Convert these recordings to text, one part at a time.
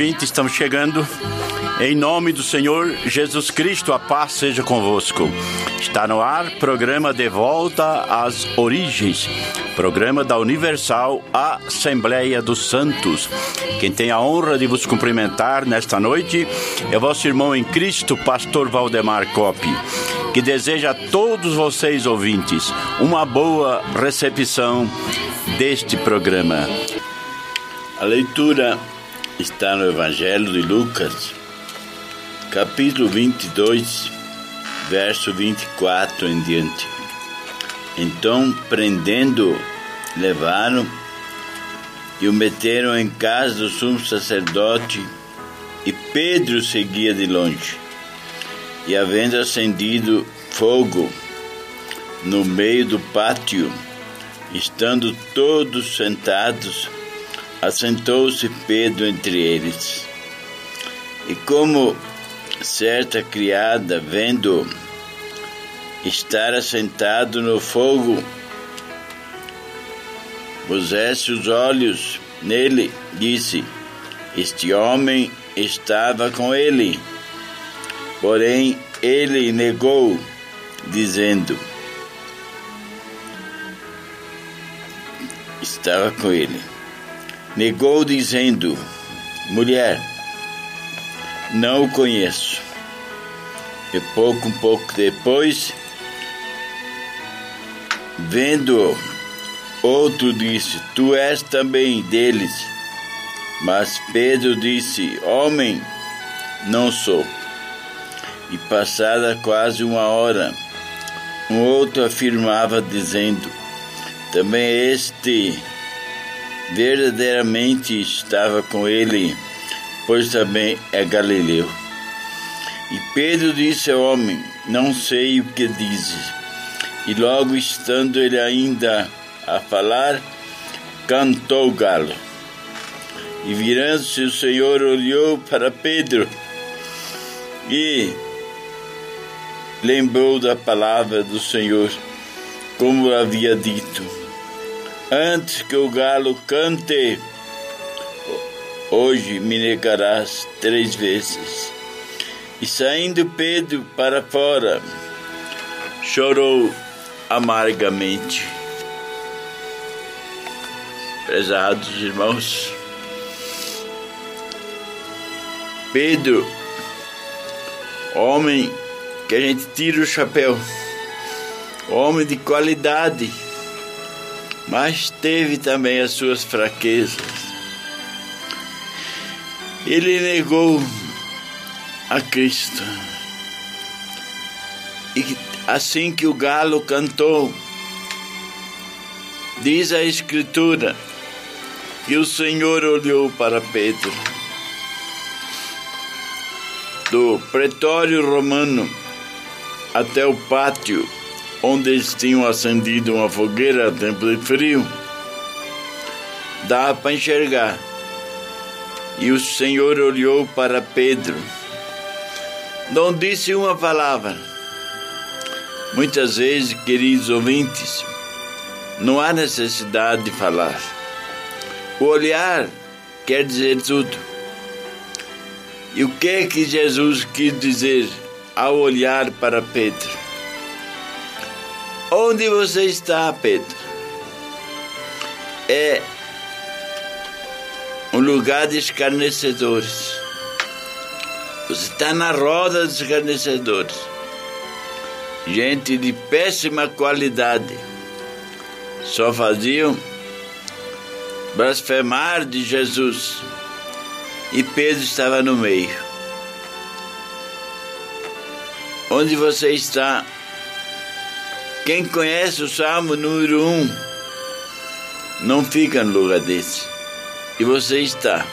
Ouvinte, estamos chegando. Em nome do Senhor Jesus Cristo, a paz seja convosco. Está no ar programa De Volta às Origens, programa da Universal Assembleia dos Santos. Quem tem a honra de vos cumprimentar nesta noite é vosso irmão em Cristo, pastor Valdemar Coppi, que deseja a todos vocês ouvintes uma boa recepção deste programa. A leitura está no Evangelho de Lucas, capítulo 22, verso 24 em diante. Então, prendendo, levaram e o meteram em casa do sumo sacerdote, e Pedro seguia de longe. E havendo acendido fogo no meio do pátio, estando todos sentados, assentou-se Pedro entre eles. E como certa criada, vendo estar assentado no fogo, pusesse os olhos nele, disse: Este homem estava com ele. Porém, ele negou, dizendo: Estava com ele. Negou, dizendo: Mulher, não o conheço. E pouco, um pouco depois, vendo outro disse: Tu és também deles. Mas Pedro disse: Homem, não sou. E passada quase uma hora, um outro afirmava, dizendo: Também este verdadeiramente estava com ele pois também é galileu. E Pedro disse ao homem: Não sei o que dizes. E logo estando ele ainda a falar, cantou o galo. E virando-se o Senhor olhou para Pedro e lembrou da palavra do Senhor, como havia dito: Antes que o galo cante, Hoje me negarás três vezes. E saindo Pedro para fora, chorou amargamente. Prezados irmãos, Pedro, homem que a gente tira o chapéu, homem de qualidade, mas teve também as suas fraquezas ele negou a Cristo. E assim que o galo cantou, diz a Escritura que o Senhor olhou para Pedro. Do pretório romano até o pátio onde eles tinham acendido uma fogueira a tempo de frio, dá para enxergar e o Senhor olhou para Pedro. Não disse uma palavra. Muitas vezes, queridos ouvintes, não há necessidade de falar. O olhar quer dizer tudo. E o que é que Jesus quis dizer ao olhar para Pedro? Onde você está, Pedro? É um lugar de escarnecedores. Você está na roda dos escarnecedores. Gente de péssima qualidade. Só faziam blasfemar de Jesus. E Pedro estava no meio. Onde você está? Quem conhece o Salmo número 1 um, não fica no lugar desse. E você está.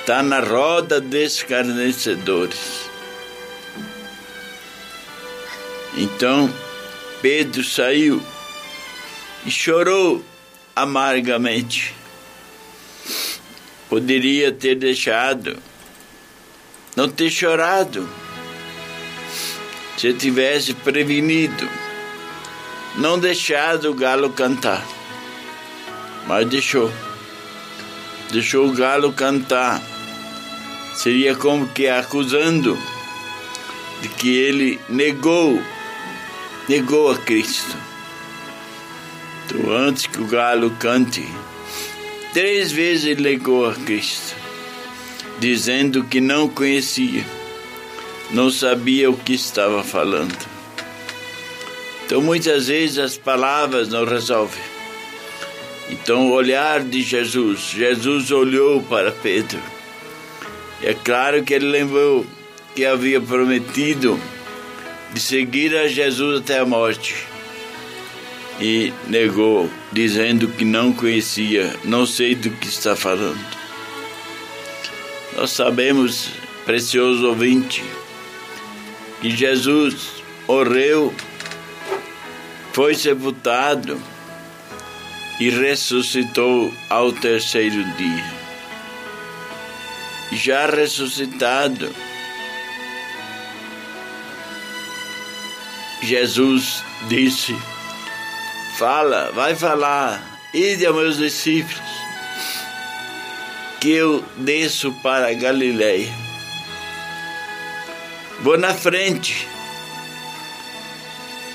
Está na roda de escarnecedores. Então Pedro saiu e chorou amargamente. Poderia ter deixado, não ter chorado, se tivesse prevenido, não deixado o galo cantar, mas deixou. deixou o galo cantar. Seria como que acusando de que ele negou, negou a Cristo. Então, antes que o galo cante, três vezes ele negou a Cristo, dizendo que não conhecia, não sabia o que estava falando. Então, muitas vezes as palavras não resolvem. Então, o olhar de Jesus, Jesus olhou para Pedro. É claro que ele lembrou que havia prometido de seguir a Jesus até a morte. E negou, dizendo que não conhecia, não sei do que está falando. Nós sabemos, precioso ouvinte, que Jesus morreu, foi sepultado e ressuscitou ao terceiro dia. Já ressuscitado, Jesus disse: Fala, vai falar, ide aos meus discípulos, que eu desço para a Galileia. Vou na frente,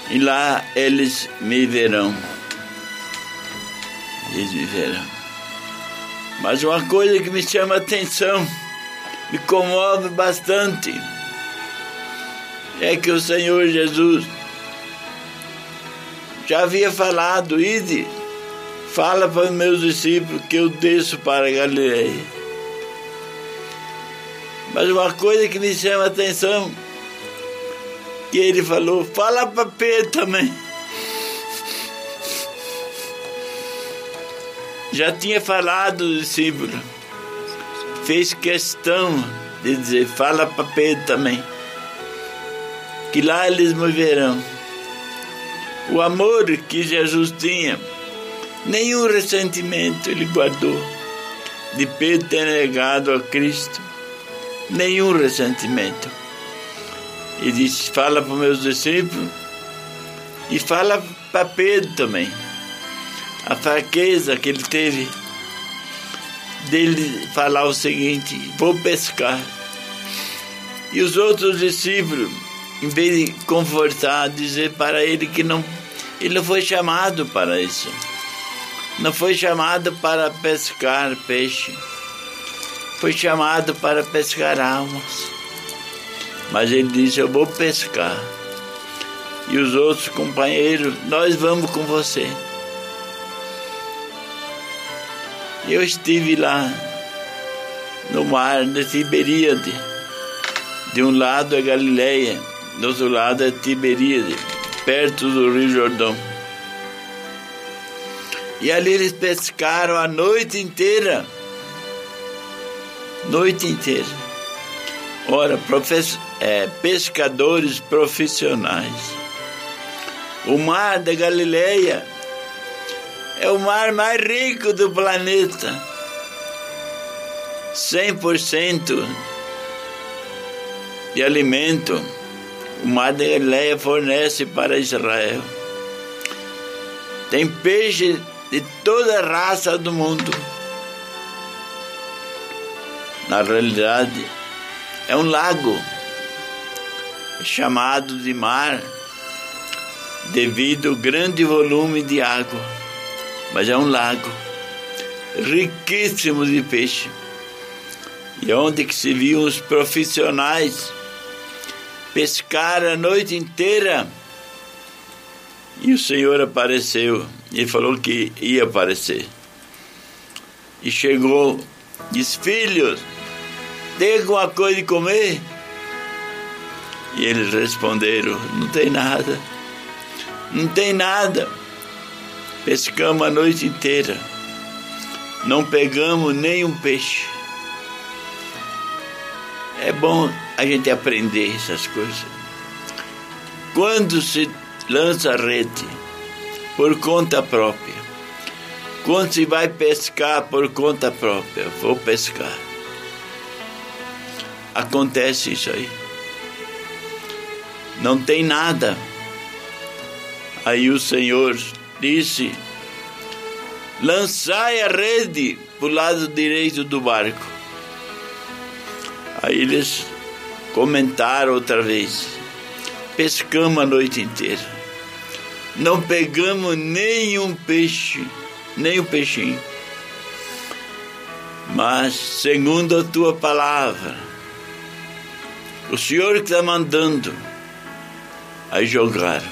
e lá eles me verão. Eles me verão. Mas uma coisa que me chama a atenção, me comove bastante, é que o Senhor Jesus já havia falado, ide, fala para os meus discípulos que eu desço para Galileia. Mas uma coisa que me chama a atenção, que ele falou, fala para Pedro também. Já tinha falado o discípulo, fez questão de dizer, fala para Pedro também, que lá eles me verão o amor que Jesus tinha, nenhum ressentimento ele guardou de Pedro ter negado a Cristo, nenhum ressentimento. E disse: fala para os meus discípulos e fala para Pedro também. A fraqueza que ele teve dele falar o seguinte: vou pescar. E os outros discípulos em vez de confortar, dizer para ele que não, ele não foi chamado para isso. Não foi chamado para pescar peixe. Foi chamado para pescar almas. Mas ele disse: Eu vou pescar. E os outros companheiros, nós vamos com você. Eu estive lá no mar de Tiberíade. De um lado é Galileia do outro lado é Tiberíade, perto do Rio Jordão. E ali eles pescaram a noite inteira. Noite inteira. Ora, é, pescadores profissionais. O mar da Galileia é o mar mais rico do planeta. 100% de alimento o mar de Galileia fornece para Israel. Tem peixe de toda raça do mundo. Na realidade, é um lago chamado de mar devido ao grande volume de água. Mas é um lago riquíssimo de peixe. E onde que se viam os profissionais pescaram a noite inteira. E o Senhor apareceu. Ele falou que ia aparecer. E chegou, disse: Filhos, tem alguma coisa de comer? E eles responderam: Não tem nada. Não tem nada. Pescamos a noite inteira. Não pegamos nenhum peixe. É bom a gente aprender essas coisas. Quando se lança a rede por conta própria, quando se vai pescar por conta própria, vou pescar. Acontece isso aí. Não tem nada. Aí o Senhor disse: lançai a rede para o lado direito do barco. Aí eles comentaram outra vez. Pescamos a noite inteira. Não pegamos nenhum peixe, nem um peixinho. Mas, segundo a tua palavra, o Senhor que está mandando, aí jogaram.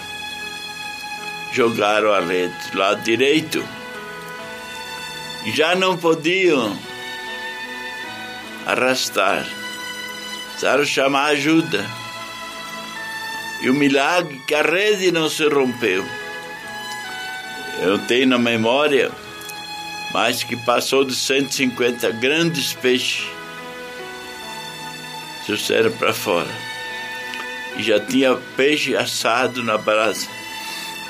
Jogaram a rede lado direito. Já não podiam arrastar. Precisaram chamar ajuda. E o milagre que a rede não se rompeu. Eu tenho na memória mais que passou de 150 grandes peixes. Trouxeram para fora. E já tinha peixe assado na brasa.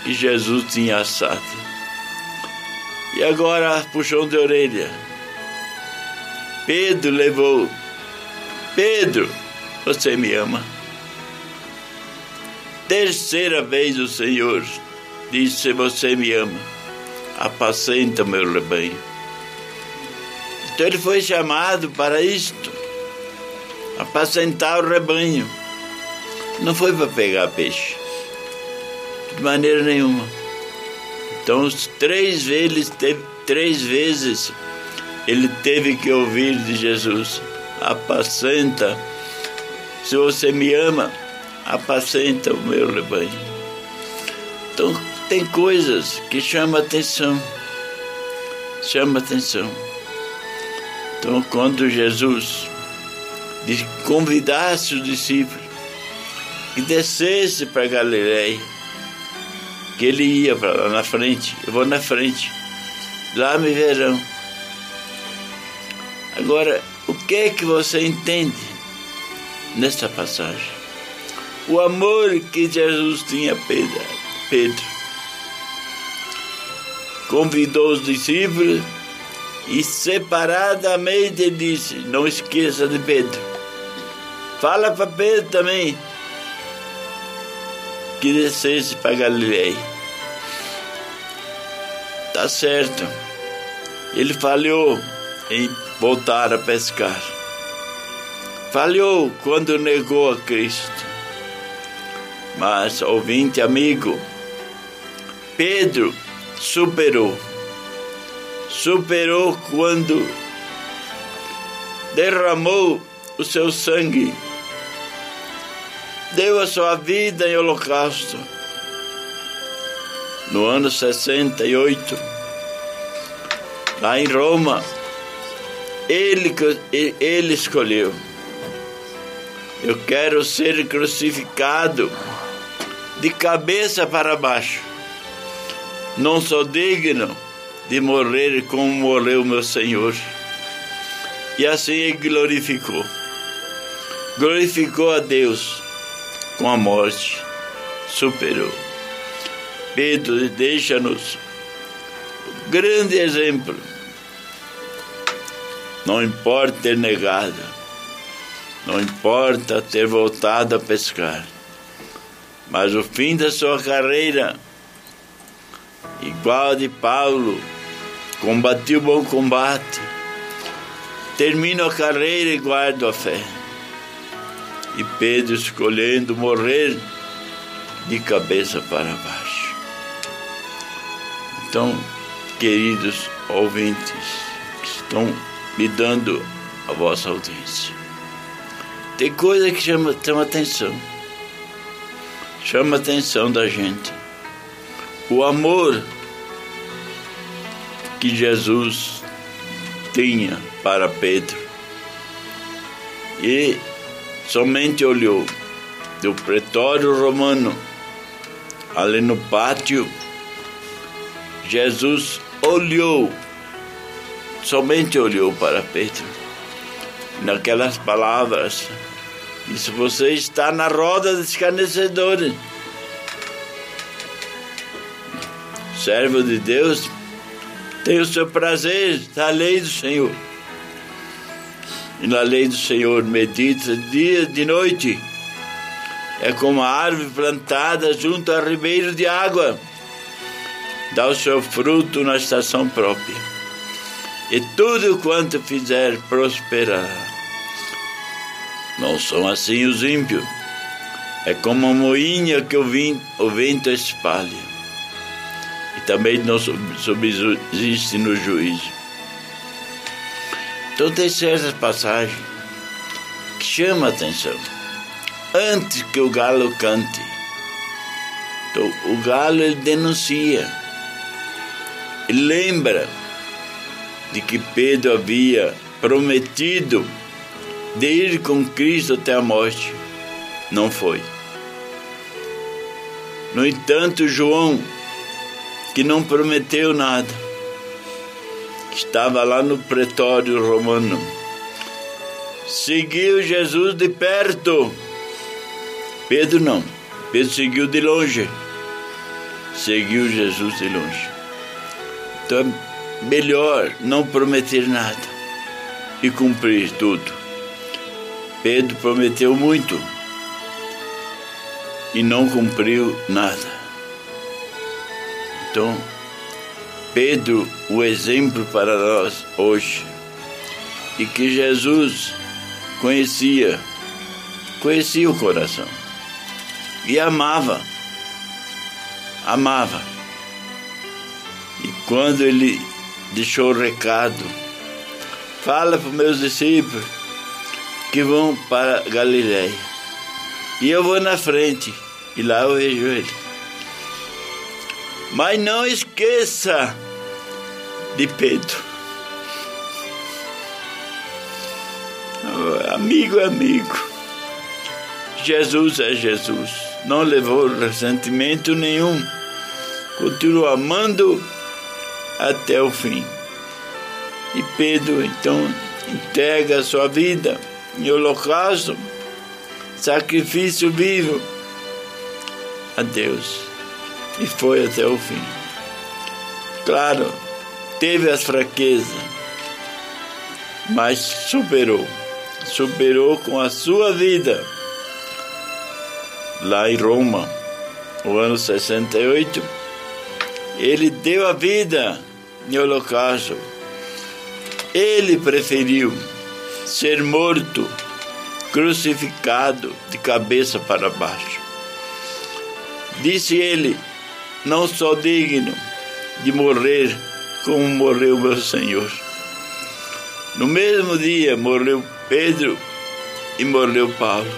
Que Jesus tinha assado. E agora puxão de orelha. Pedro levou. Pedro, você me ama. Terceira vez o Senhor disse: Você me ama, apacenta meu rebanho. Então ele foi chamado para isto, apacentar o rebanho. Não foi para pegar peixe, de maneira nenhuma. Então, três vezes, três vezes ele teve que ouvir de Jesus: apacenta, se você me ama, apacenta o meu rebanho. Então, tem coisas que chamam atenção. Chama atenção. Então, quando Jesus convidasse os discípulos que descesse para Galileia, que ele ia para lá na frente, eu vou na frente, lá me verão. Agora, o que é que você entende nesta passagem? O amor que Jesus tinha a Pedro convidou os discípulos e separadamente disse: Não esqueça de Pedro. Fala para Pedro também que descesse para Galileia. Tá certo. Ele falhou em voltar a pescar. Falhou quando negou a Cristo. Mas, ouvinte amigo, Pedro superou. Superou quando derramou o seu sangue, deu a sua vida em holocausto. No ano 68, lá em Roma, ele, ele escolheu. Eu quero ser crucificado de cabeça para baixo não sou digno de morrer como morreu meu Senhor. E assim ele glorificou. Glorificou a Deus com a morte. Superou. Pedro deixa-nos grande exemplo. Não importa ter negado, não importa ter voltado a pescar, mas o fim da sua carreira igual a de Paulo, combati o bom combate, termino a carreira e guardo a fé. E Pedro escolhendo morrer de cabeça para baixo. Então, queridos ouvintes que estão me dando a vossa audiência, tem coisa que chama, chama atenção, chama atenção da gente o amor que Jesus tinha para Pedro. E somente olhou do pretório romano, ali no pátio, Jesus olhou, somente olhou para Pedro. Naquelas palavras, disse: Você está na roda dos escarnecedores. servo de Deus, tem o seu prazer na lei do Senhor. E na lei do Senhor medita dia e noite. É como a árvore plantada junto a ribeiro de água. Dá o seu fruto na estação própria. e tudo quanto fizer prosperará. Não são assim os ímpios. É como a moinha que o vento espalha. E também não subsiste no juízo. Então tem certas passagens que chamam a atenção. Antes que o galo cante. Então, o galo ele denuncia. Ele lembra de que Pedro havia prometido de ir com Cristo até a morte. Não foi. No entanto, João, que não prometeu nada, estava lá no pretório romano, seguiu Jesus de perto. Pedro não. Pedro seguiu de longe. Seguiu Jesus de longe. Então é melhor não prometer nada e cumprir tudo. Pedro prometeu muito e não cumpriu nada. Então, Pedro, o exemplo para nós hoje, e que Jesus conhecia, conhecia o coração e amava, amava. E quando ele deixou o recado, fala para os meus discípulos que vão para Galiléia. E eu vou na frente e lá eu vejo ele. Mas não esqueça de Pedro. Amigo é amigo. Jesus é Jesus. Não levou ressentimento nenhum. Continuou amando até o fim. E Pedro então entrega a sua vida em holocausto, sacrifício vivo a Deus. E foi até o fim. Claro, teve as fraquezas, mas superou. Superou com a sua vida. Lá em Roma, no ano 68, ele deu a vida em holocausto. Ele preferiu ser morto, crucificado de cabeça para baixo. Disse ele: Não sou digno de morrer como morreu meu Senhor. No mesmo dia morreu Pedro e morreu Paulo.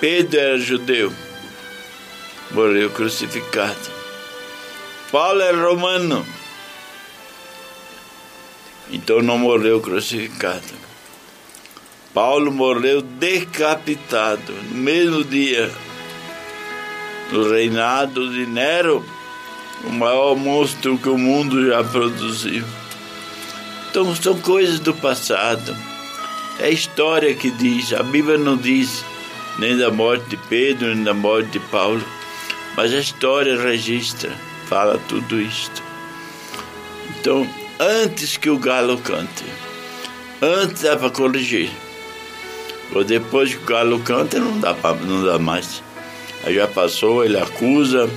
Pedro era judeu, morreu crucificado. Paulo era romano, então não morreu crucificado. Paulo morreu decapitado no mesmo dia, no reinado de Nero, o maior monstro que o mundo já produziu. Então são coisas do passado. É a história que diz, a Bíblia não diz nem da morte de Pedro, nem da morte de Paulo, mas a história registra, fala tudo isto. Então, antes que o galo cante. Antes dá para corrigir. Ou depois que o galo canta, não dá, pra, não dá mais. Aí já passou, ele acusa,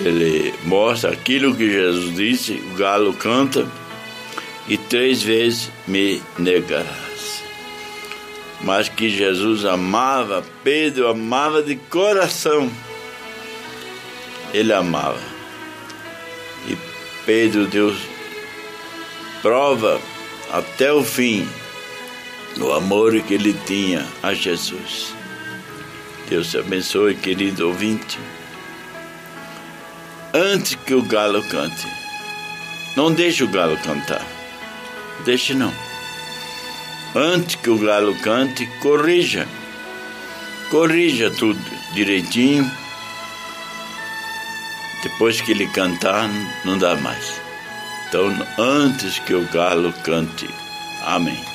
ele mostra aquilo que Jesus disse, o galo canta, e três vezes me negarás. Mas que Jesus amava, Pedro amava de coração. Ele amava. E Pedro, Deus prova até o fim o amor que ele tinha a Jesus. Deus te abençoe, querido ouvinte. Antes que o galo cante, não deixe o galo cantar. Deixe não. Antes que o galo cante, corrija. Corrija tudo direitinho. Depois que ele cantar, não dá mais. Então, antes que o galo cante. Amém.